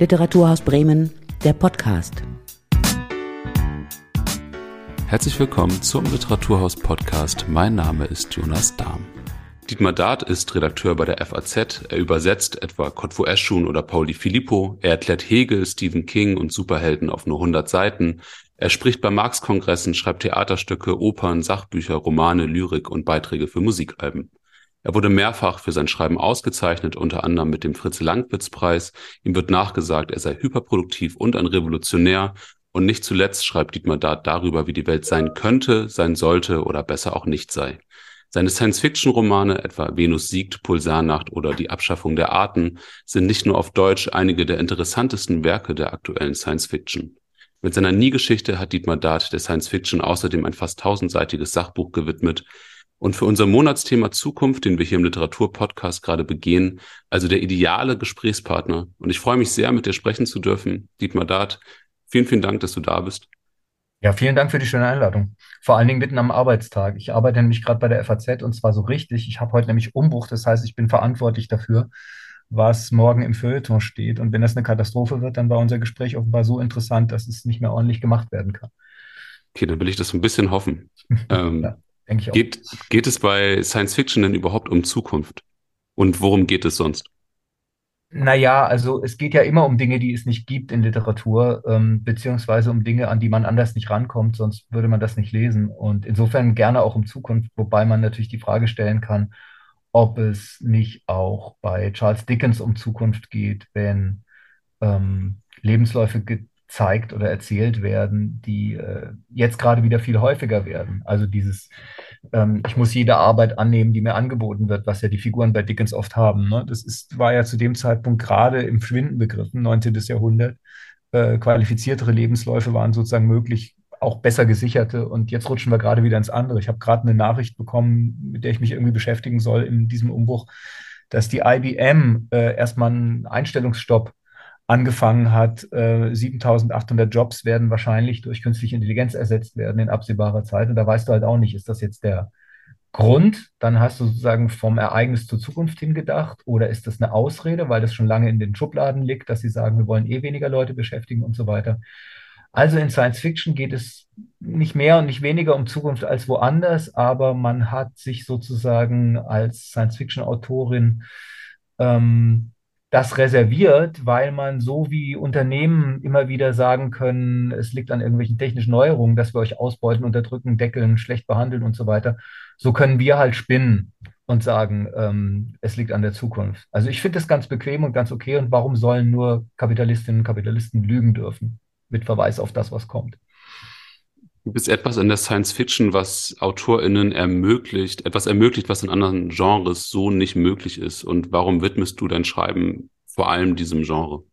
Literaturhaus Bremen, der Podcast. Herzlich willkommen zum Literaturhaus Podcast. Mein Name ist Jonas Dahm. Dietmar Dart ist Redakteur bei der FAZ. Er übersetzt etwa Kotwo Eschun oder Pauli Filippo. Er erklärt Hegel, Stephen King und Superhelden auf nur 100 Seiten. Er spricht bei Marx-Kongressen, schreibt Theaterstücke, Opern, Sachbücher, Romane, Lyrik und Beiträge für Musikalben. Er wurde mehrfach für sein Schreiben ausgezeichnet, unter anderem mit dem Fritz-Langwitz-Preis. Ihm wird nachgesagt, er sei hyperproduktiv und ein Revolutionär. Und nicht zuletzt schreibt Dietmar Dart darüber, wie die Welt sein könnte, sein sollte oder besser auch nicht sei. Seine Science-Fiction-Romane, etwa Venus siegt, Pulsarnacht oder Die Abschaffung der Arten, sind nicht nur auf Deutsch einige der interessantesten Werke der aktuellen Science-Fiction. Mit seiner Nie-Geschichte hat Dietmar Dart der Science-Fiction außerdem ein fast tausendseitiges Sachbuch gewidmet, und für unser Monatsthema Zukunft, den wir hier im Literaturpodcast gerade begehen, also der ideale Gesprächspartner. Und ich freue mich sehr, mit dir sprechen zu dürfen. Dietmar Dart, vielen, vielen Dank, dass du da bist. Ja, vielen Dank für die schöne Einladung. Vor allen Dingen mitten am Arbeitstag. Ich arbeite nämlich gerade bei der FAZ und zwar so richtig. Ich habe heute nämlich Umbruch, das heißt, ich bin verantwortlich dafür, was morgen im Feuilleton steht. Und wenn das eine Katastrophe wird, dann war unser Gespräch offenbar so interessant, dass es nicht mehr ordentlich gemacht werden kann. Okay, dann will ich das ein bisschen hoffen. ähm, ja. Denke ich auch. Geht, geht es bei Science Fiction denn überhaupt um Zukunft? Und worum geht es sonst? Naja, also es geht ja immer um Dinge, die es nicht gibt in Literatur, ähm, beziehungsweise um Dinge, an die man anders nicht rankommt, sonst würde man das nicht lesen. Und insofern gerne auch um Zukunft, wobei man natürlich die Frage stellen kann, ob es nicht auch bei Charles Dickens um Zukunft geht, wenn ähm, Lebensläufe gezeigt oder erzählt werden, die äh, jetzt gerade wieder viel häufiger werden. Also dieses, ähm, ich muss jede Arbeit annehmen, die mir angeboten wird, was ja die Figuren bei Dickens oft haben. Ne? Das ist, war ja zu dem Zeitpunkt gerade im Schwinden begriffen, 19. Jahrhundert. Äh, qualifiziertere Lebensläufe waren sozusagen möglich, auch besser gesicherte. Und jetzt rutschen wir gerade wieder ins andere. Ich habe gerade eine Nachricht bekommen, mit der ich mich irgendwie beschäftigen soll in diesem Umbruch, dass die IBM äh, erstmal einen Einstellungsstopp angefangen hat. Äh, 7800 Jobs werden wahrscheinlich durch künstliche Intelligenz ersetzt werden in absehbarer Zeit. Und da weißt du halt auch nicht, ist das jetzt der Grund? Dann hast du sozusagen vom Ereignis zur Zukunft hingedacht oder ist das eine Ausrede, weil das schon lange in den Schubladen liegt, dass sie sagen, wir wollen eh weniger Leute beschäftigen und so weiter. Also in Science Fiction geht es nicht mehr und nicht weniger um Zukunft als woanders, aber man hat sich sozusagen als Science Fiction Autorin ähm, das reserviert, weil man so wie Unternehmen immer wieder sagen können, es liegt an irgendwelchen technischen Neuerungen, dass wir euch ausbeuten, unterdrücken, deckeln, schlecht behandeln und so weiter. So können wir halt spinnen und sagen, ähm, es liegt an der Zukunft. Also ich finde das ganz bequem und ganz okay. Und warum sollen nur Kapitalistinnen und Kapitalisten lügen dürfen? Mit Verweis auf das, was kommt. Gibt es etwas in der Science Fiction, was AutorInnen ermöglicht, etwas ermöglicht, was in anderen Genres so nicht möglich ist? Und warum widmest du dein Schreiben vor allem diesem Genre?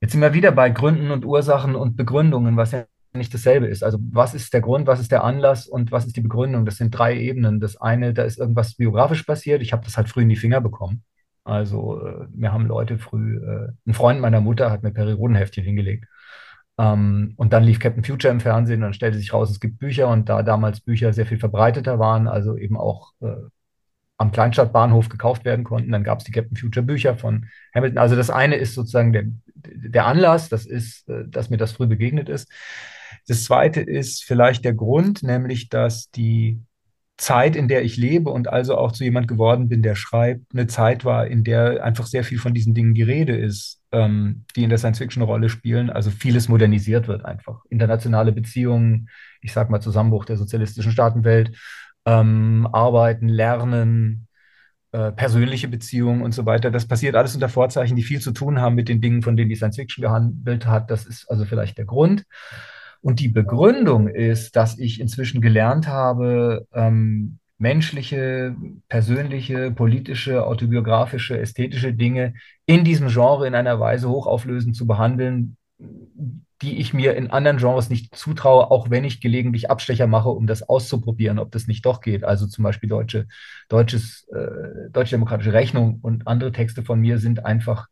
Jetzt sind wir wieder bei Gründen und Ursachen und Begründungen, was ja nicht dasselbe ist. Also was ist der Grund, was ist der Anlass und was ist die Begründung? Das sind drei Ebenen. Das eine, da ist irgendwas biografisch passiert. Ich habe das halt früh in die Finger bekommen. Also äh, mir haben Leute früh, äh, ein Freund meiner Mutter hat mir Periodenheftchen hingelegt ähm, und dann lief Captain Future im Fernsehen, dann stellte sich raus, es gibt Bücher und da damals Bücher sehr viel verbreiteter waren, also eben auch äh, am Kleinstadtbahnhof gekauft werden konnten, dann gab es die Captain Future Bücher von Hamilton. Also das eine ist sozusagen der, der Anlass, das ist, äh, dass mir das früh begegnet ist. Das zweite ist vielleicht der Grund, nämlich dass die Zeit, in der ich lebe und also auch zu jemand geworden bin, der schreibt, eine Zeit war, in der einfach sehr viel von diesen Dingen die Rede ist, ähm, die in der Science-Fiction eine Rolle spielen. Also vieles modernisiert wird einfach. Internationale Beziehungen, ich sag mal Zusammenbruch der sozialistischen Staatenwelt, ähm, Arbeiten, Lernen, äh, persönliche Beziehungen und so weiter. Das passiert alles unter Vorzeichen, die viel zu tun haben mit den Dingen, von denen die Science-Fiction gehandelt hat. Das ist also vielleicht der Grund. Und die Begründung ist, dass ich inzwischen gelernt habe, ähm, menschliche, persönliche, politische, autobiografische, ästhetische Dinge in diesem Genre in einer Weise hochauflösend zu behandeln, die ich mir in anderen Genres nicht zutraue, auch wenn ich gelegentlich Abstecher mache, um das auszuprobieren, ob das nicht doch geht. Also zum Beispiel deutsche, deutsches, äh, deutsche demokratische Rechnung und andere Texte von mir sind einfach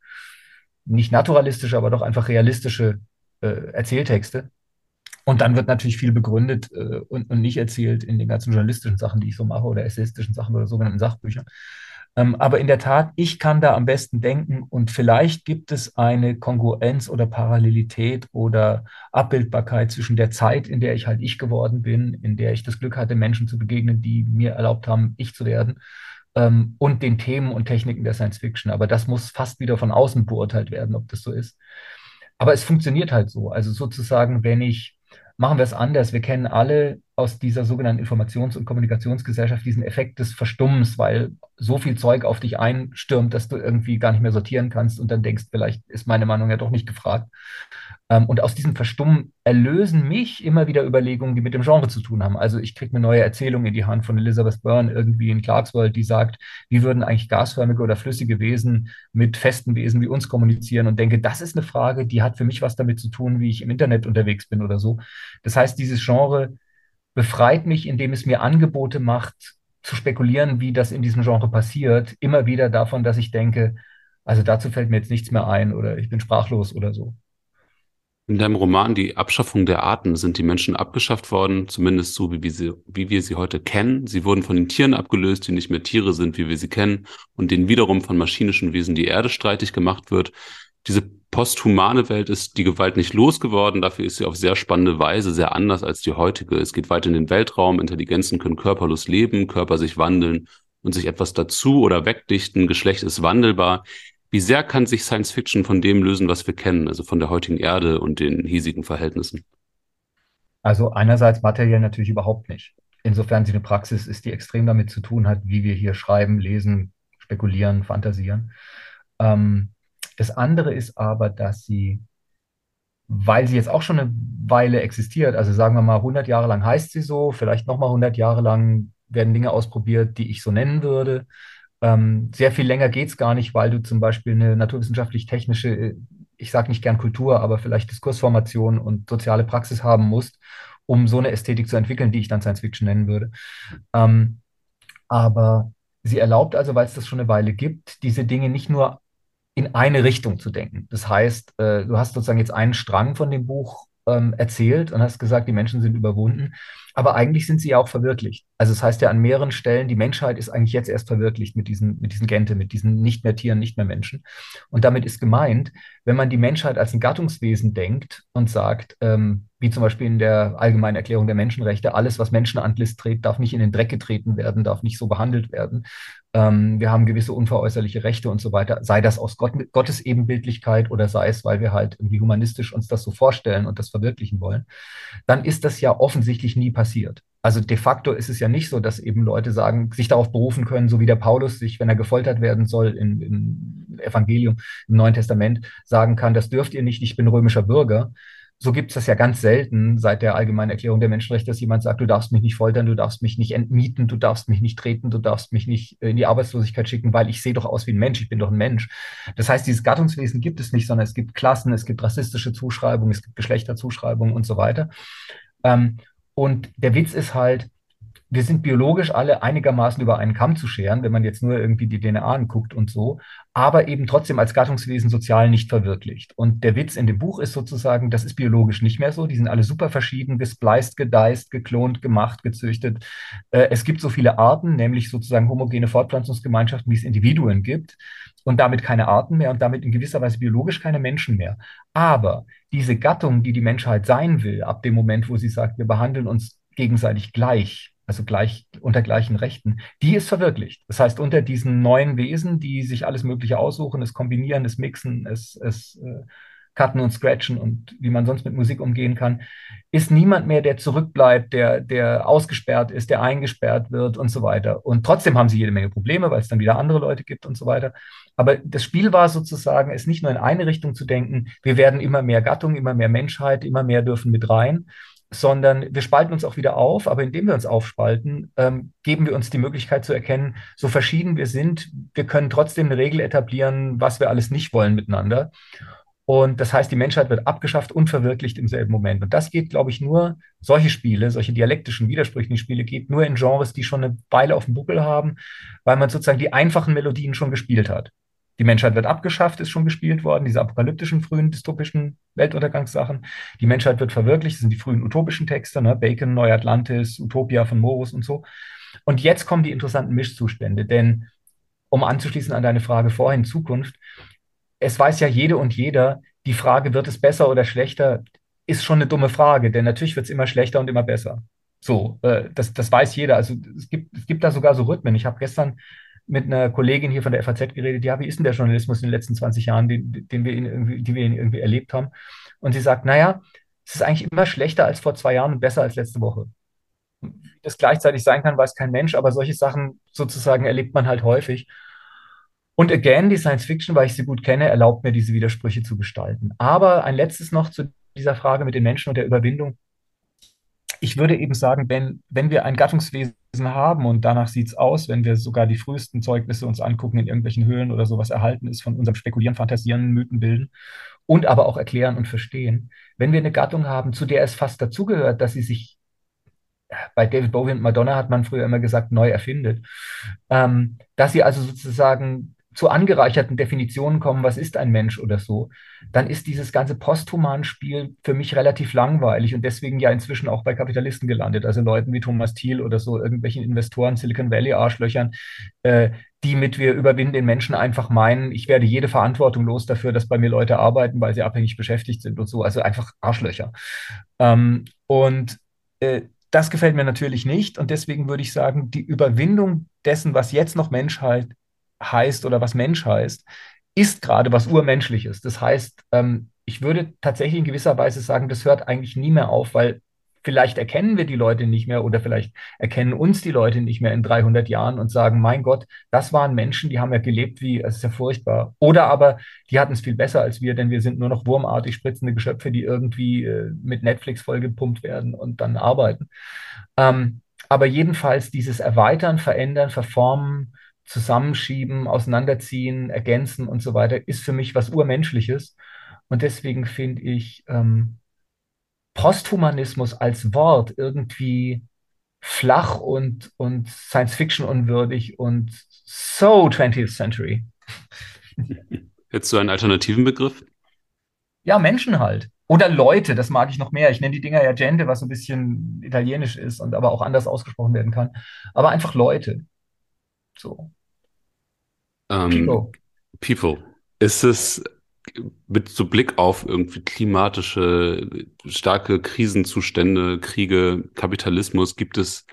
nicht naturalistische, aber doch einfach realistische äh, Erzähltexte. Und dann wird natürlich viel begründet äh, und, und nicht erzählt in den ganzen journalistischen Sachen, die ich so mache, oder essayistischen Sachen oder sogenannten Sachbüchern. Ähm, aber in der Tat, ich kann da am besten denken und vielleicht gibt es eine Kongruenz oder Parallelität oder Abbildbarkeit zwischen der Zeit, in der ich halt ich geworden bin, in der ich das Glück hatte, Menschen zu begegnen, die mir erlaubt haben, ich zu werden, ähm, und den Themen und Techniken der Science Fiction. Aber das muss fast wieder von außen beurteilt werden, ob das so ist. Aber es funktioniert halt so. Also sozusagen, wenn ich machen wir es anders. Wir kennen alle aus dieser sogenannten Informations- und Kommunikationsgesellschaft diesen Effekt des Verstummens, weil so viel Zeug auf dich einstürmt, dass du irgendwie gar nicht mehr sortieren kannst und dann denkst, vielleicht ist meine Meinung ja doch nicht gefragt. Ähm, und aus diesem Verstummen erlösen mich immer wieder Überlegungen, die mit dem Genre zu tun haben. Also ich kriege eine neue Erzählung in die Hand von Elizabeth Byrne irgendwie in Clarksworld, die sagt, wie würden eigentlich gasförmige oder flüssige Wesen mit festen Wesen wie uns kommunizieren und denke, das ist eine Frage, die hat für mich was damit zu tun, wie ich im Internet unterwegs bin oder so. Das heißt, dieses Genre befreit mich, indem es mir Angebote macht, zu spekulieren, wie das in diesem Genre passiert, immer wieder davon, dass ich denke, also dazu fällt mir jetzt nichts mehr ein oder ich bin sprachlos oder so. In deinem Roman Die Abschaffung der Arten sind die Menschen abgeschafft worden, zumindest so, wie wir, sie, wie wir sie heute kennen. Sie wurden von den Tieren abgelöst, die nicht mehr Tiere sind, wie wir sie kennen, und denen wiederum von maschinischen Wesen die Erde streitig gemacht wird. Diese posthumane Welt ist die Gewalt nicht losgeworden, dafür ist sie auf sehr spannende Weise sehr anders als die heutige. Es geht weit in den Weltraum, Intelligenzen können körperlos leben, Körper sich wandeln und sich etwas dazu oder wegdichten, Geschlecht ist wandelbar. Wie sehr kann sich Science Fiction von dem lösen, was wir kennen, also von der heutigen Erde und den hiesigen Verhältnissen? Also einerseits materiell natürlich überhaupt nicht. Insofern sie eine Praxis ist, die extrem damit zu tun hat, wie wir hier schreiben, lesen, spekulieren, fantasieren. Ähm, das andere ist aber, dass sie, weil sie jetzt auch schon eine Weile existiert, also sagen wir mal 100 Jahre lang heißt sie so, vielleicht nochmal 100 Jahre lang werden Dinge ausprobiert, die ich so nennen würde, ähm, sehr viel länger geht es gar nicht, weil du zum Beispiel eine naturwissenschaftlich-technische, ich sage nicht gern Kultur, aber vielleicht Diskursformation und soziale Praxis haben musst, um so eine Ästhetik zu entwickeln, die ich dann Science Fiction nennen würde. Ähm, aber sie erlaubt also, weil es das schon eine Weile gibt, diese Dinge nicht nur in eine Richtung zu denken. Das heißt, äh, du hast sozusagen jetzt einen Strang von dem Buch ähm, erzählt und hast gesagt, die Menschen sind überwunden. Aber eigentlich sind sie ja auch verwirklicht. Also es das heißt ja an mehreren Stellen, die Menschheit ist eigentlich jetzt erst verwirklicht mit diesen, mit diesen Gente, mit diesen nicht mehr Tieren, nicht mehr Menschen. Und damit ist gemeint, wenn man die Menschheit als ein Gattungswesen denkt und sagt, ähm, wie zum Beispiel in der Allgemeinen Erklärung der Menschenrechte, alles, was Menschenantlitz trägt, darf nicht in den Dreck getreten werden, darf nicht so behandelt werden. Ähm, wir haben gewisse unveräußerliche Rechte und so weiter, sei das aus Gott, Gottes Ebenbildlichkeit oder sei es, weil wir halt irgendwie humanistisch uns das so vorstellen und das verwirklichen wollen, dann ist das ja offensichtlich nie passiert. Also de facto ist es ja nicht so, dass eben Leute sagen, sich darauf berufen können, so wie der Paulus sich, wenn er gefoltert werden soll im, im Evangelium, im Neuen Testament, sagen kann, das dürft ihr nicht, ich bin römischer Bürger, so gibt es das ja ganz selten seit der allgemeinen Erklärung der Menschenrechte, dass jemand sagt, du darfst mich nicht foltern, du darfst mich nicht entmieten, du darfst mich nicht treten, du darfst mich nicht in die Arbeitslosigkeit schicken, weil ich sehe doch aus wie ein Mensch, ich bin doch ein Mensch. Das heißt, dieses Gattungswesen gibt es nicht, sondern es gibt Klassen, es gibt rassistische Zuschreibungen, es gibt Geschlechterzuschreibungen und so weiter. Ähm, und der Witz ist halt, wir sind biologisch alle einigermaßen über einen Kamm zu scheren, wenn man jetzt nur irgendwie die DNA anguckt und so, aber eben trotzdem als Gattungswesen sozial nicht verwirklicht. Und der Witz in dem Buch ist sozusagen, das ist biologisch nicht mehr so. Die sind alle super verschieden, gespleist, gedeist, geklont, gemacht, gezüchtet. Äh, es gibt so viele Arten, nämlich sozusagen homogene Fortpflanzungsgemeinschaften, wie es Individuen gibt und damit keine Arten mehr und damit in gewisser Weise biologisch keine Menschen mehr. Aber diese Gattung, die die Menschheit sein will, ab dem Moment, wo sie sagt, wir behandeln uns gegenseitig gleich, also gleich unter gleichen Rechten, die ist verwirklicht. Das heißt, unter diesen neuen Wesen, die sich alles Mögliche aussuchen, es kombinieren, es mixen, es, es äh, cutten und scratchen und wie man sonst mit Musik umgehen kann, ist niemand mehr, der zurückbleibt, der, der ausgesperrt ist, der eingesperrt wird und so weiter. Und trotzdem haben sie jede Menge Probleme, weil es dann wieder andere Leute gibt und so weiter. Aber das Spiel war sozusagen, es nicht nur in eine Richtung zu denken, wir werden immer mehr Gattung, immer mehr Menschheit, immer mehr dürfen mit rein, sondern wir spalten uns auch wieder auf, aber indem wir uns aufspalten, ähm, geben wir uns die Möglichkeit zu erkennen, so verschieden wir sind, wir können trotzdem eine Regel etablieren, was wir alles nicht wollen miteinander. Und das heißt, die Menschheit wird abgeschafft und verwirklicht im selben Moment. Und das geht, glaube ich, nur, solche Spiele, solche dialektischen, widersprüchlichen Spiele, geht nur in Genres, die schon eine Weile auf dem Buckel haben, weil man sozusagen die einfachen Melodien schon gespielt hat. Die Menschheit wird abgeschafft, ist schon gespielt worden, diese apokalyptischen, frühen, dystopischen Weltuntergangssachen. Die Menschheit wird verwirklicht, das sind die frühen utopischen Texte, ne? Bacon, Neuatlantis, Utopia von Morus und so. Und jetzt kommen die interessanten Mischzustände, denn um anzuschließen an deine Frage vorhin, Zukunft, es weiß ja jede und jeder, die Frage, wird es besser oder schlechter, ist schon eine dumme Frage, denn natürlich wird es immer schlechter und immer besser. So, äh, das, das weiß jeder. Also es gibt, es gibt da sogar so Rhythmen. Ich habe gestern mit einer Kollegin hier von der FAZ geredet, ja, wie ist denn der Journalismus in den letzten 20 Jahren, den, den wir ihn irgendwie, die wir ihn irgendwie erlebt haben? Und sie sagt, naja, es ist eigentlich immer schlechter als vor zwei Jahren und besser als letzte Woche. Wie das gleichzeitig sein kann, weiß kein Mensch, aber solche Sachen sozusagen erlebt man halt häufig. Und again, die Science Fiction, weil ich sie gut kenne, erlaubt mir, diese Widersprüche zu gestalten. Aber ein letztes noch zu dieser Frage mit den Menschen und der Überwindung. Ich würde eben sagen, wenn, wenn wir ein Gattungswesen haben und danach sieht es aus, wenn wir sogar die frühesten Zeugnisse uns angucken, in irgendwelchen Höhlen oder sowas erhalten ist, von unserem Spekulieren, Fantasieren, Mythen bilden und aber auch erklären und verstehen. Wenn wir eine Gattung haben, zu der es fast dazugehört, dass sie sich bei David Bowie und Madonna hat man früher immer gesagt, neu erfindet, ähm, dass sie also sozusagen zu angereicherten Definitionen kommen, was ist ein Mensch oder so, dann ist dieses ganze Posthuman-Spiel für mich relativ langweilig und deswegen ja inzwischen auch bei Kapitalisten gelandet, also Leuten wie Thomas Thiel oder so, irgendwelchen Investoren, Silicon Valley-Arschlöchern, äh, die mit wir überwinden den Menschen einfach meinen, ich werde jede Verantwortung los dafür, dass bei mir Leute arbeiten, weil sie abhängig beschäftigt sind und so, also einfach Arschlöcher. Ähm, und äh, das gefällt mir natürlich nicht und deswegen würde ich sagen, die Überwindung dessen, was jetzt noch Menschheit heißt oder was Mensch heißt, ist gerade was Urmenschliches. Das heißt, ähm, ich würde tatsächlich in gewisser Weise sagen, das hört eigentlich nie mehr auf, weil vielleicht erkennen wir die Leute nicht mehr oder vielleicht erkennen uns die Leute nicht mehr in 300 Jahren und sagen, mein Gott, das waren Menschen, die haben ja gelebt wie, es ist ja furchtbar. Oder aber, die hatten es viel besser als wir, denn wir sind nur noch wurmartig spritzende Geschöpfe, die irgendwie äh, mit Netflix vollgepumpt werden und dann arbeiten. Ähm, aber jedenfalls dieses Erweitern, Verändern, Verformen, Zusammenschieben, Auseinanderziehen, Ergänzen und so weiter, ist für mich was Urmenschliches. Und deswegen finde ich ähm, Posthumanismus als Wort irgendwie flach und, und Science-Fiction unwürdig und so 20th Century. Hättest du einen alternativen Begriff? Ja, Menschen halt. Oder Leute, das mag ich noch mehr. Ich nenne die Dinger ja Gente, was so ein bisschen italienisch ist und aber auch anders ausgesprochen werden kann. Aber einfach Leute. So. Ähm, people. People. Ist es mit so Blick auf irgendwie klimatische, starke Krisenzustände, Kriege, Kapitalismus, gibt es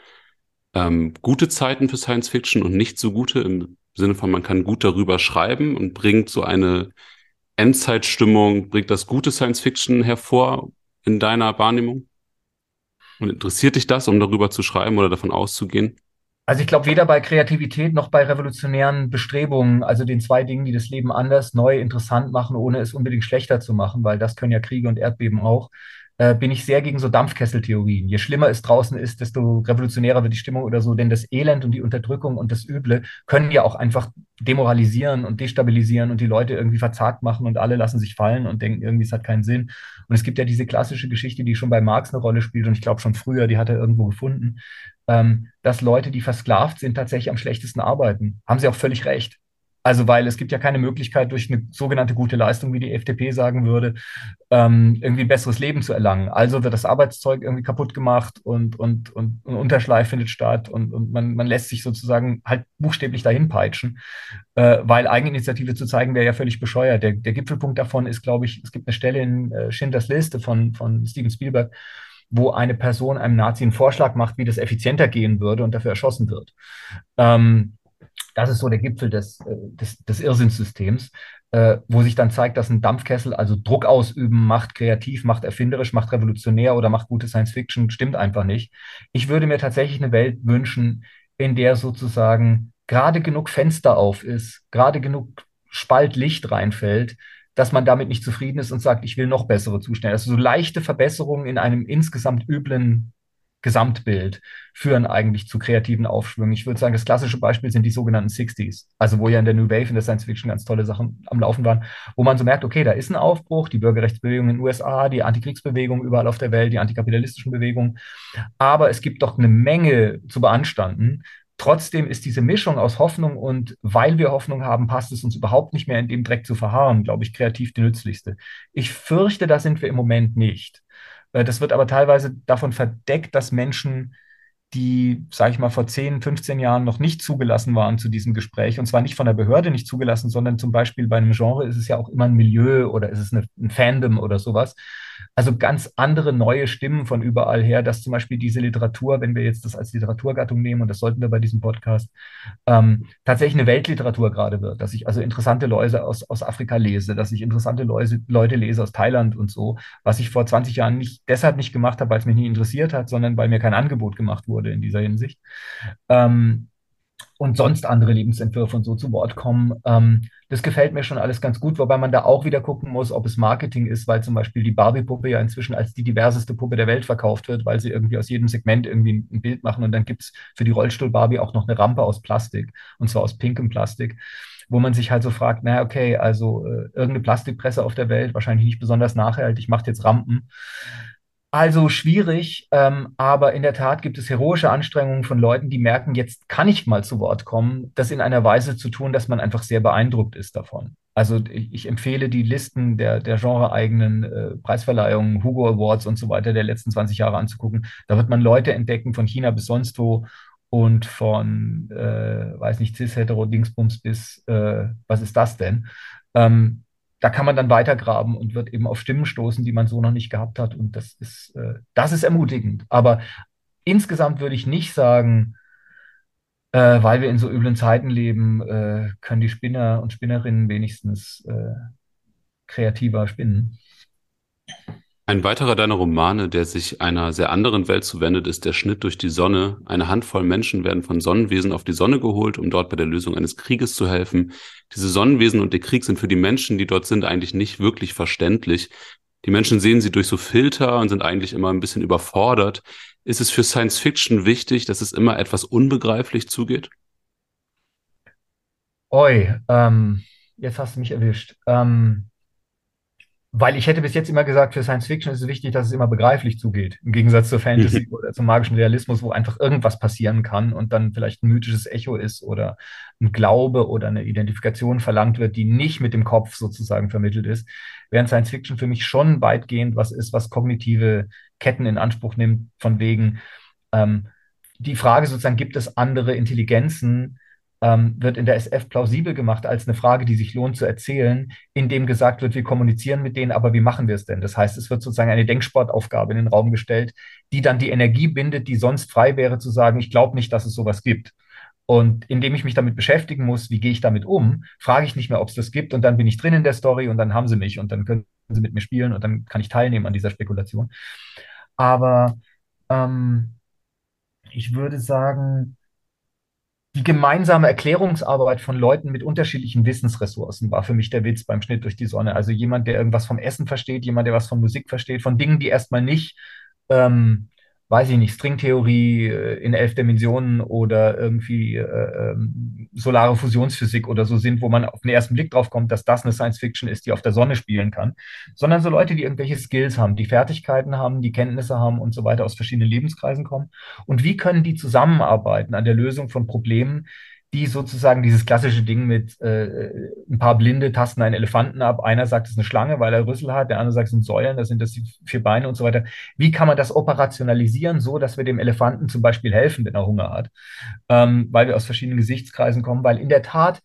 ähm, gute Zeiten für Science Fiction und nicht so gute im Sinne von, man kann gut darüber schreiben und bringt so eine Endzeitstimmung, bringt das gute Science Fiction hervor in deiner Wahrnehmung? Und interessiert dich das, um darüber zu schreiben oder davon auszugehen? Also ich glaube weder bei Kreativität noch bei revolutionären Bestrebungen, also den zwei Dingen, die das Leben anders, neu, interessant machen, ohne es unbedingt schlechter zu machen, weil das können ja Kriege und Erdbeben auch, äh, bin ich sehr gegen so Dampfkesseltheorien. Je schlimmer es draußen ist, desto revolutionärer wird die Stimmung oder so, denn das Elend und die Unterdrückung und das Üble können ja auch einfach demoralisieren und destabilisieren und die Leute irgendwie verzagt machen und alle lassen sich fallen und denken irgendwie, es hat keinen Sinn. Und es gibt ja diese klassische Geschichte, die schon bei Marx eine Rolle spielt und ich glaube schon früher, die hat er irgendwo gefunden, ähm, dass Leute, die versklavt sind, tatsächlich am schlechtesten arbeiten. Haben sie auch völlig recht. Also, weil es gibt ja keine Möglichkeit, durch eine sogenannte gute Leistung, wie die FDP sagen würde, ähm, irgendwie ein besseres Leben zu erlangen. Also wird das Arbeitszeug irgendwie kaputt gemacht und, und, und, und Unterschleif findet statt und, und man, man lässt sich sozusagen halt buchstäblich dahin peitschen, äh, weil Eigeninitiative zu zeigen wäre ja völlig bescheuert. Der, der Gipfelpunkt davon ist, glaube ich, es gibt eine Stelle in äh, Schindlers Liste von, von Steven Spielberg, wo eine Person einem Nazi einen Vorschlag macht, wie das effizienter gehen würde und dafür erschossen wird. Ähm, das ist so der Gipfel des, äh, des, des Irrsinnssystems, äh, wo sich dann zeigt, dass ein Dampfkessel also Druck ausüben macht, kreativ, macht erfinderisch, macht revolutionär oder macht gute Science Fiction, stimmt einfach nicht. Ich würde mir tatsächlich eine Welt wünschen, in der sozusagen gerade genug Fenster auf ist, gerade genug Spalt Licht reinfällt, dass man damit nicht zufrieden ist und sagt, ich will noch bessere Zustände. Also so leichte Verbesserungen in einem insgesamt üblen Gesamtbild führen eigentlich zu kreativen Aufschwüngen. Ich würde sagen, das klassische Beispiel sind die sogenannten 60s, also wo ja in der New Wave in der Science Fiction ganz tolle Sachen am Laufen waren, wo man so merkt, okay, da ist ein Aufbruch, die Bürgerrechtsbewegung in den USA, die Antikriegsbewegung überall auf der Welt, die antikapitalistischen Bewegungen, aber es gibt doch eine Menge zu beanstanden, Trotzdem ist diese Mischung aus Hoffnung und weil wir Hoffnung haben, passt es uns überhaupt nicht mehr in dem Dreck zu verharren, glaube ich, kreativ die nützlichste. Ich fürchte, da sind wir im Moment nicht. Äh, das wird aber teilweise davon verdeckt, dass Menschen die, sage ich mal, vor 10, 15 Jahren noch nicht zugelassen waren zu diesem Gespräch. Und zwar nicht von der Behörde nicht zugelassen, sondern zum Beispiel bei einem Genre ist es ja auch immer ein Milieu oder ist es eine, ein Fandom oder sowas. Also ganz andere neue Stimmen von überall her, dass zum Beispiel diese Literatur, wenn wir jetzt das als Literaturgattung nehmen, und das sollten wir bei diesem Podcast, ähm, tatsächlich eine Weltliteratur gerade wird, dass ich also interessante Leute aus, aus Afrika lese, dass ich interessante Leute, Leute lese aus Thailand und so, was ich vor 20 Jahren nicht deshalb nicht gemacht habe, weil es mich nie interessiert hat, sondern weil mir kein Angebot gemacht wurde in dieser Hinsicht. Ähm, und sonst andere Lebensentwürfe und so zu Wort kommen. Ähm, das gefällt mir schon alles ganz gut, wobei man da auch wieder gucken muss, ob es Marketing ist, weil zum Beispiel die Barbie-Puppe ja inzwischen als die diverseste Puppe der Welt verkauft wird, weil sie irgendwie aus jedem Segment irgendwie ein Bild machen und dann gibt es für die Rollstuhl-Barbie auch noch eine Rampe aus Plastik und zwar aus pinkem Plastik wo man sich halt so fragt, naja, okay, also äh, irgendeine Plastikpresse auf der Welt, wahrscheinlich nicht besonders nachhaltig, macht jetzt Rampen. Also schwierig, ähm, aber in der Tat gibt es heroische Anstrengungen von Leuten, die merken, jetzt kann ich mal zu Wort kommen, das in einer Weise zu tun, dass man einfach sehr beeindruckt ist davon. Also ich, empfehle die Listen der, der genreeigenen äh, Preisverleihungen, Hugo Awards und so weiter der letzten 20 Jahre anzugucken. Da wird man Leute entdecken von China bis sonst wo und von, äh, weiß nicht, cis-hetero-Dingsbums bis, äh, was ist das denn? Ähm, da kann man dann weitergraben und wird eben auf Stimmen stoßen, die man so noch nicht gehabt hat. Und das ist, äh, das ist ermutigend. Aber insgesamt würde ich nicht sagen, äh, weil wir in so üblen Zeiten leben, äh, können die Spinner und Spinnerinnen wenigstens äh, kreativer spinnen. Ein weiterer deiner Romane, der sich einer sehr anderen Welt zuwendet, ist Der Schnitt durch die Sonne. Eine Handvoll Menschen werden von Sonnenwesen auf die Sonne geholt, um dort bei der Lösung eines Krieges zu helfen. Diese Sonnenwesen und der Krieg sind für die Menschen, die dort sind, eigentlich nicht wirklich verständlich. Die Menschen sehen sie durch so Filter und sind eigentlich immer ein bisschen überfordert. Ist es für Science Fiction wichtig, dass es immer etwas unbegreiflich zugeht? Oi, ähm, jetzt hast du mich erwischt. Ähm, weil ich hätte bis jetzt immer gesagt, für Science Fiction ist es wichtig, dass es immer begreiflich zugeht. Im Gegensatz zur Fantasy oder zum magischen Realismus, wo einfach irgendwas passieren kann und dann vielleicht ein mythisches Echo ist oder ein Glaube oder eine Identifikation verlangt wird, die nicht mit dem Kopf sozusagen vermittelt ist. Während Science Fiction für mich schon weitgehend was ist, was kognitive Ketten in Anspruch nimmt, von wegen ähm, die Frage sozusagen, gibt es andere Intelligenzen, ähm, wird in der SF plausibel gemacht als eine Frage, die sich lohnt zu erzählen, indem gesagt wird, wir kommunizieren mit denen, aber wie machen wir es denn? Das heißt, es wird sozusagen eine Denksportaufgabe in den Raum gestellt, die dann die Energie bindet, die sonst frei wäre zu sagen, ich glaube nicht, dass es sowas gibt. Und indem ich mich damit beschäftigen muss, wie gehe ich damit um, frage ich nicht mehr, ob es das gibt und dann bin ich drin in der Story und dann haben sie mich und dann können sie mit mir spielen und dann kann ich teilnehmen an dieser Spekulation. Aber ähm, ich würde sagen, die gemeinsame Erklärungsarbeit von Leuten mit unterschiedlichen Wissensressourcen war für mich der Witz beim Schnitt durch die Sonne. Also jemand, der irgendwas vom Essen versteht, jemand, der was von Musik versteht, von Dingen, die erstmal nicht, ähm, weiß ich nicht, Stringtheorie äh, in elf Dimensionen oder irgendwie äh, ähm, solare Fusionsphysik oder so sind, wo man auf den ersten Blick drauf kommt, dass das eine Science Fiction ist, die auf der Sonne spielen kann, sondern so Leute, die irgendwelche Skills haben, die Fertigkeiten haben, die Kenntnisse haben und so weiter aus verschiedenen Lebenskreisen kommen. Und wie können die zusammenarbeiten an der Lösung von Problemen, die sozusagen dieses klassische Ding mit äh, ein paar Blinde tasten einen Elefanten ab. Einer sagt, es ist eine Schlange, weil er Rüssel hat, der andere sagt, es sind Säulen, das sind das die vier Beine und so weiter. Wie kann man das operationalisieren, so dass wir dem Elefanten zum Beispiel helfen, wenn er Hunger hat? Ähm, weil wir aus verschiedenen Gesichtskreisen kommen, weil in der Tat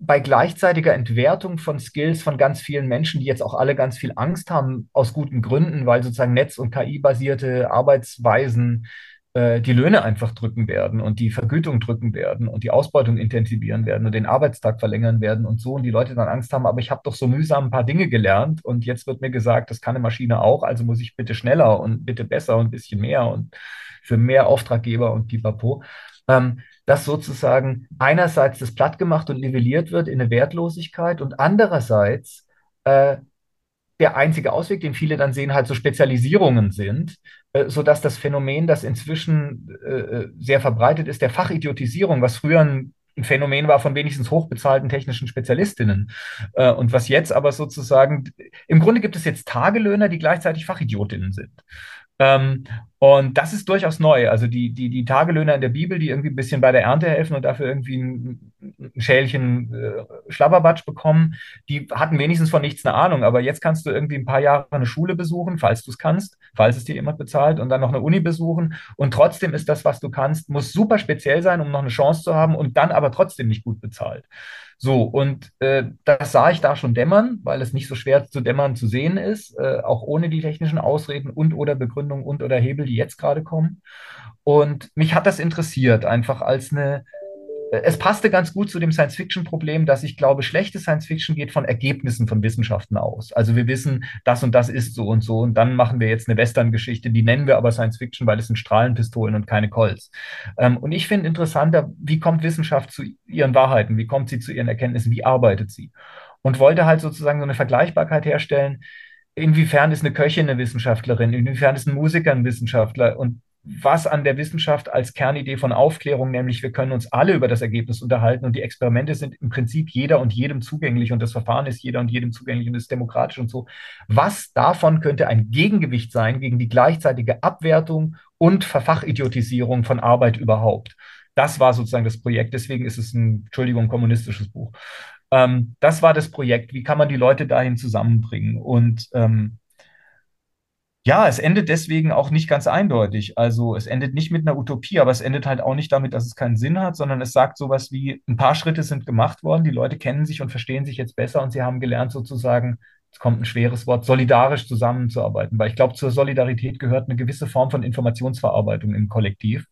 bei gleichzeitiger Entwertung von Skills von ganz vielen Menschen, die jetzt auch alle ganz viel Angst haben, aus guten Gründen, weil sozusagen Netz- und KI-basierte Arbeitsweisen äh, die Löhne einfach drücken werden und die Vergütung drücken werden und die Ausbeutung intensivieren werden und den Arbeitstag verlängern werden und so und die Leute dann Angst haben, aber ich habe doch so mühsam ein paar Dinge gelernt und jetzt wird mir gesagt, das kann eine Maschine auch, also muss ich bitte schneller und bitte besser und ein bisschen mehr und für mehr Auftraggeber und pipapo. Ähm, dass sozusagen einerseits das platt gemacht und nivelliert wird in eine Wertlosigkeit und andererseits äh, der einzige Ausweg, den viele dann sehen, halt so Spezialisierungen sind, äh, sodass das Phänomen, das inzwischen äh, sehr verbreitet ist, der Fachidiotisierung, was früher ein ein Phänomen war von wenigstens hochbezahlten technischen Spezialistinnen. Äh, und was jetzt aber sozusagen, im Grunde gibt es jetzt Tagelöhner, die gleichzeitig Fachidiotinnen sind. Ähm, Und das ist durchaus neu. Also die, die, die Tagelöhner in der Bibel, die irgendwie ein bisschen bei der Ernte helfen und dafür irgendwie ein, ein Schälchen äh, Schlabberbatsch bekommen, die hatten wenigstens von nichts eine Ahnung. Aber jetzt kannst du irgendwie ein paar Jahre eine Schule besuchen, falls du es kannst, falls es dir jemand bezahlt, und dann noch eine Uni besuchen. Und trotzdem ist das, was du kannst, muss super speziell sein, um noch eine Chance zu haben und dann aber trotzdem nicht gut bezahlt. So, und äh, das sah ich da schon dämmern, weil es nicht so schwer zu dämmern zu sehen ist, äh, auch ohne die technischen Ausreden und oder Begründungen und oder Hebel, die jetzt gerade kommen. Und mich hat das interessiert, einfach als eine es passte ganz gut zu dem Science-Fiction-Problem, dass ich glaube, schlechte Science-Fiction geht von Ergebnissen von Wissenschaften aus. Also wir wissen, das und das ist so und so und dann machen wir jetzt eine Western-Geschichte, die nennen wir aber Science-Fiction, weil es sind Strahlenpistolen und keine Colts. Ähm, und ich finde interessanter, wie kommt Wissenschaft zu ihren Wahrheiten, wie kommt sie zu ihren Erkenntnissen, wie arbeitet sie? Und wollte halt sozusagen so eine Vergleichbarkeit herstellen, inwiefern ist eine Köchin eine Wissenschaftlerin, inwiefern ist ein Musiker ein Wissenschaftler und was an der Wissenschaft als Kernidee von Aufklärung, nämlich wir können uns alle über das Ergebnis unterhalten und die Experimente sind im Prinzip jeder und jedem zugänglich und das Verfahren ist jeder und jedem zugänglich und ist demokratisch und so. Was davon könnte ein Gegengewicht sein gegen die gleichzeitige Abwertung und Verfachidiotisierung von Arbeit überhaupt? Das war sozusagen das Projekt. Deswegen ist es ein, Entschuldigung, kommunistisches Buch. Ähm, das war das Projekt. Wie kann man die Leute dahin zusammenbringen? Und ähm, ja, es endet deswegen auch nicht ganz eindeutig. Also es endet nicht mit einer Utopie, aber es endet halt auch nicht damit, dass es keinen Sinn hat, sondern es sagt sowas wie, ein paar Schritte sind gemacht worden, die Leute kennen sich und verstehen sich jetzt besser und sie haben gelernt sozusagen, es kommt ein schweres Wort, solidarisch zusammenzuarbeiten. Weil ich glaube, zur Solidarität gehört eine gewisse Form von Informationsverarbeitung im Kollektiv.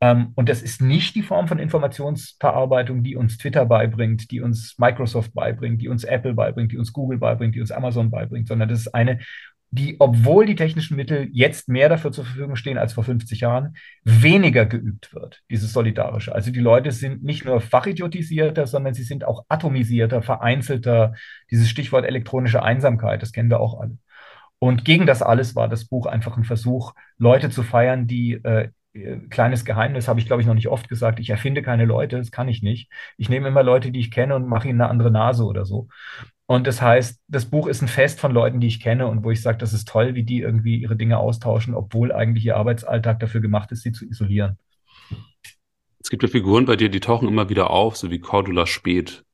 Ähm, und das ist nicht die Form von Informationsverarbeitung, die uns Twitter beibringt, die uns Microsoft beibringt, die uns Apple beibringt, die uns Google beibringt, die uns Amazon beibringt, sondern das ist eine die, obwohl die technischen Mittel jetzt mehr dafür zur Verfügung stehen als vor 50 Jahren, weniger geübt wird, dieses Solidarische. Also die Leute sind nicht nur fachidiotisierter, sondern sie sind auch atomisierter, vereinzelter. Dieses Stichwort elektronische Einsamkeit, das kennen wir auch alle. Und gegen das alles war das Buch einfach ein Versuch, Leute zu feiern, die äh, kleines Geheimnis, habe ich glaube ich noch nicht oft gesagt, ich erfinde keine Leute, das kann ich nicht. Ich nehme immer Leute, die ich kenne und mache ihnen eine andere Nase oder so. Und das heißt, das Buch ist ein Fest von Leuten, die ich kenne und wo ich sage, das ist toll, wie die irgendwie ihre Dinge austauschen, obwohl eigentlich ihr Arbeitsalltag dafür gemacht ist, sie zu isolieren. Es gibt ja Figuren bei dir, die tauchen immer wieder auf, so wie Cordula Spät.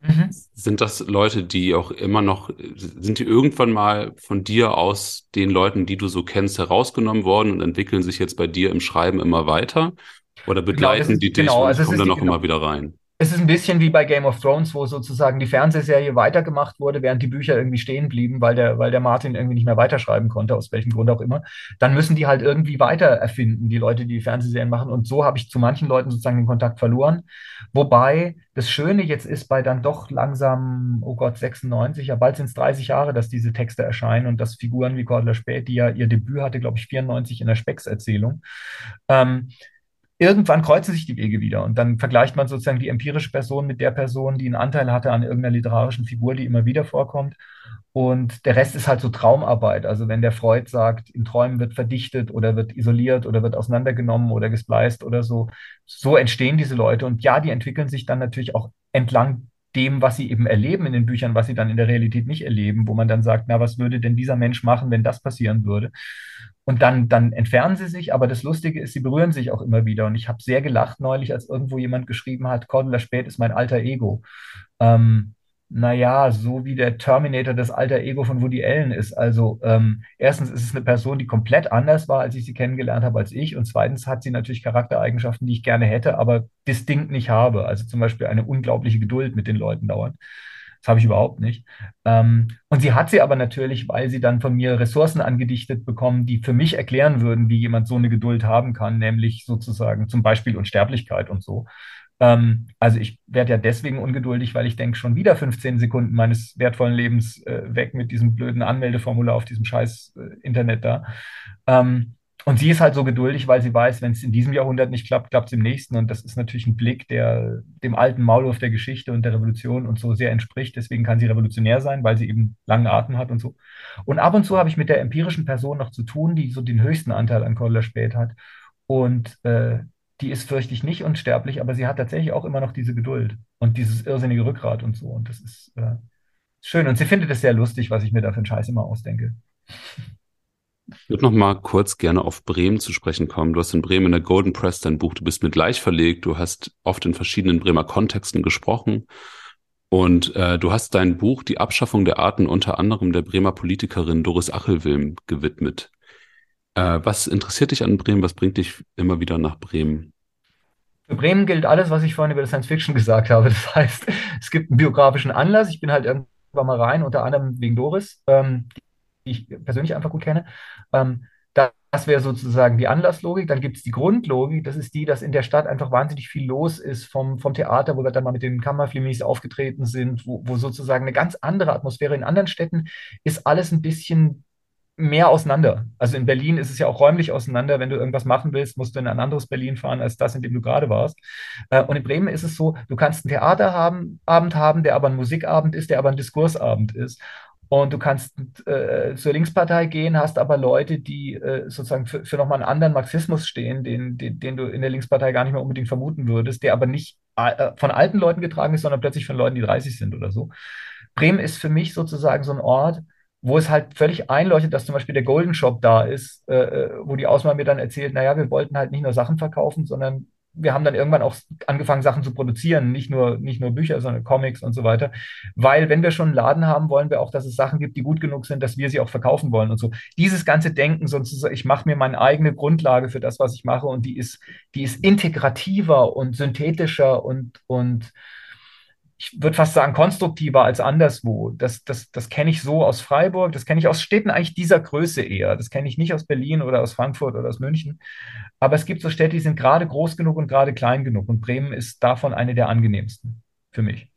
Mhm. Sind das Leute, die auch immer noch, sind die irgendwann mal von dir aus den Leuten, die du so kennst, herausgenommen worden und entwickeln sich jetzt bei dir im Schreiben immer weiter? Oder begleiten genau, die dich genau, also und kommen dann noch genau, immer wieder rein? Es ist ein bisschen wie bei Game of Thrones, wo sozusagen die Fernsehserie weitergemacht wurde, während die Bücher irgendwie stehen blieben, weil der, weil der Martin irgendwie nicht mehr weiterschreiben konnte, aus welchem Grund auch immer. Dann müssen die halt irgendwie weiter erfinden, die Leute, die die Fernsehserien machen. Und so habe ich zu manchen Leuten sozusagen den Kontakt verloren. Wobei das Schöne jetzt ist bei dann doch langsam, oh Gott, 96, ja bald sind es 30 Jahre, dass diese Texte erscheinen und dass Figuren wie Cordula Spät, die ja ihr Debüt hatte, glaube ich, 94 in der Specks-Erzählung, ähm, irgendwann kreuzen sich die Wege wieder und dann vergleicht man sozusagen die empirische Person mit der Person, die einen Anteil hatte an irgendeiner literarischen Figur, die immer wieder vorkommt. Und der Rest ist halt so Traumarbeit. Also wenn der Freud sagt, in Träumen wird verdichtet oder wird isoliert oder wird auseinandergenommen oder gespleist oder so, so entstehen diese Leute. Und ja, die entwickeln sich dann natürlich auch entlang dem, was sie eben erleben in den Büchern, was sie dann in der Realität nicht erleben, wo man dann sagt, na, was würde denn dieser Mensch machen, wenn das passieren würde? Und dann, dann entfernen sie sich, aber das Lustige ist, sie berühren sich auch immer wieder. Und ich habe sehr gelacht neulich, als irgendwo jemand geschrieben hat, Cordula Spät ist mein alter Ego. Ähm, naja, so wie der Terminator das alter Ego von Woody Allen ist. Also ähm, erstens ist es eine Person, die komplett anders war, als ich sie kennengelernt habe als ich. Und zweitens hat sie natürlich Charaktereigenschaften, die ich gerne hätte, aber distinkt nicht habe. Also zum Beispiel eine unglaubliche Geduld mit den Leuten dauernd. Das habe ich überhaupt nicht. Ähm, und sie hat sie aber natürlich, weil sie dann von mir Ressourcen angedichtet bekommen, die für mich erklären würden, wie jemand so eine Geduld haben kann, nämlich sozusagen zum Beispiel Unsterblichkeit und so. Ähm, also ich werde ja deswegen ungeduldig, weil ich denke, schon wieder 15 Sekunden meines wertvollen Lebens äh, weg mit diesem blöden Anmeldeformular auf diesem scheiß äh, Internet da. Ähm, und sie ist halt so geduldig, weil sie weiß, wenn es in diesem Jahrhundert nicht klappt, klappt es im nächsten. Und das ist natürlich ein Blick, der dem alten Maulwurf der Geschichte und der Revolution und so sehr entspricht. Deswegen kann sie revolutionär sein, weil sie eben langen Atem hat und so. Und ab und zu habe ich mit der empirischen Person noch zu tun, die so den höchsten Anteil an Cordula Spät hat. Und äh, die ist, fürchte ich, nicht unsterblich, aber sie hat tatsächlich auch immer noch diese Geduld und dieses irrsinnige Rückgrat und so. Und das ist äh, schön. Und sie findet es sehr lustig, was ich mir da für einen Scheiß immer ausdenke. Ich würde noch mal kurz gerne auf Bremen zu sprechen kommen. Du hast in Bremen in der Golden Press dein Buch Du bist mit gleich verlegt. Du hast oft in verschiedenen Bremer Kontexten gesprochen. Und äh, du hast dein Buch Die Abschaffung der Arten unter anderem der Bremer Politikerin Doris Achelwilm gewidmet. Äh, was interessiert dich an Bremen? Was bringt dich immer wieder nach Bremen? Für Bremen gilt alles, was ich vorhin über Science Fiction gesagt habe. Das heißt, es gibt einen biografischen Anlass. Ich bin halt irgendwann mal rein, unter anderem wegen Doris, ähm, die ich persönlich einfach gut kenne. Ähm, das wäre sozusagen die Anlasslogik. Dann gibt es die Grundlogik. Das ist die, dass in der Stadt einfach wahnsinnig viel los ist vom, vom Theater, wo wir dann mal mit den Kammerflimis aufgetreten sind, wo, wo sozusagen eine ganz andere Atmosphäre. In anderen Städten ist alles ein bisschen mehr auseinander. Also in Berlin ist es ja auch räumlich auseinander. Wenn du irgendwas machen willst, musst du in ein anderes Berlin fahren als das, in dem du gerade warst. Äh, und in Bremen ist es so, du kannst einen Theaterabend haben, der aber ein Musikabend ist, der aber ein Diskursabend ist. Und du kannst äh, zur Linkspartei gehen, hast aber Leute, die äh, sozusagen für, für nochmal einen anderen Marxismus stehen, den, den, den, du in der Linkspartei gar nicht mehr unbedingt vermuten würdest, der aber nicht äh, von alten Leuten getragen ist, sondern plötzlich von Leuten, die 30 sind oder so. Bremen ist für mich sozusagen so ein Ort, wo es halt völlig einleuchtet, dass zum Beispiel der Golden Shop da ist, äh, äh wo die Auswahl mir dann erzählt, naja, wir wollten halt nicht nur Sachen verkaufen, sondern wir haben dann irgendwann auch angefangen, Sachen zu produzieren, nicht nur, nicht nur Bücher, sondern Comics und so weiter. Weil, wenn wir schon einen Laden haben, wollen wir auch, dass es Sachen gibt, die gut genug sind, dass wir sie auch verkaufen wollen und so. Dieses ganze Denken, sonst ich mache mir meine eigene Grundlage für das, was ich mache, und die ist, die ist integrativer und synthetischer und, und ich würde fast sagen, konstruktiver als anderswo. Das, das, das kenne ich so aus Freiburg, das kenne ich aus Städten eigentlich dieser Größe eher. Das kenne ich nicht aus Berlin oder aus Frankfurt oder aus München. Aber es gibt so Städte, die sind gerade groß genug und gerade klein genug. Und Bremen ist davon eine der angenehmsten für mich.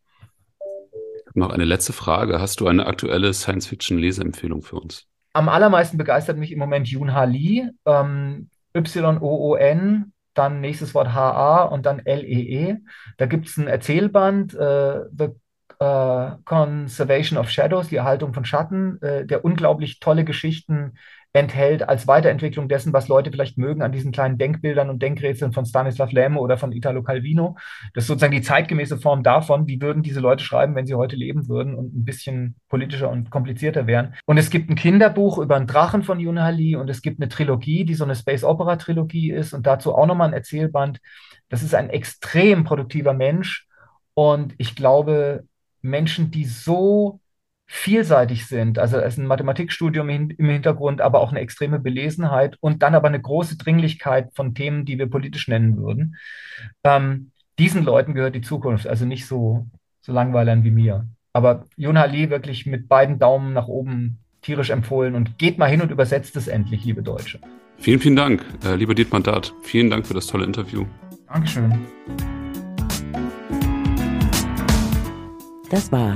Noch eine letzte Frage. Hast du eine aktuelle Science-Fiction-Leseempfehlung für uns? Am allermeisten begeistert mich im Moment Yoon Ha Lee, ähm, Y-O-O-N, dann nächstes Wort HA und dann LEE. -E. Da gibt es ein Erzählband, äh, The äh, Conservation of Shadows, die Erhaltung von Schatten, äh, der unglaublich tolle Geschichten enthält als Weiterentwicklung dessen, was Leute vielleicht mögen an diesen kleinen Denkbildern und Denkrätseln von Stanislav Lemme oder von Italo Calvino. Das ist sozusagen die zeitgemäße Form davon, wie würden diese Leute schreiben, wenn sie heute leben würden und ein bisschen politischer und komplizierter wären. Und es gibt ein Kinderbuch über einen Drachen von Yuna Ali und es gibt eine Trilogie, die so eine Space Opera Trilogie ist und dazu auch nochmal ein Erzählband. Das ist ein extrem produktiver Mensch und ich glaube, Menschen, die so vielseitig sind. Also es ist ein Mathematikstudium im Hintergrund, aber auch eine extreme Belesenheit und dann aber eine große Dringlichkeit von Themen, die wir politisch nennen würden. Ähm, diesen Leuten gehört die Zukunft, also nicht so, so Langweilern wie mir. Aber Jona Lee wirklich mit beiden Daumen nach oben tierisch empfohlen und geht mal hin und übersetzt es endlich, liebe Deutsche. Vielen, vielen Dank, äh, lieber Dietmar Dart. Vielen Dank für das tolle Interview. Dankeschön. Das war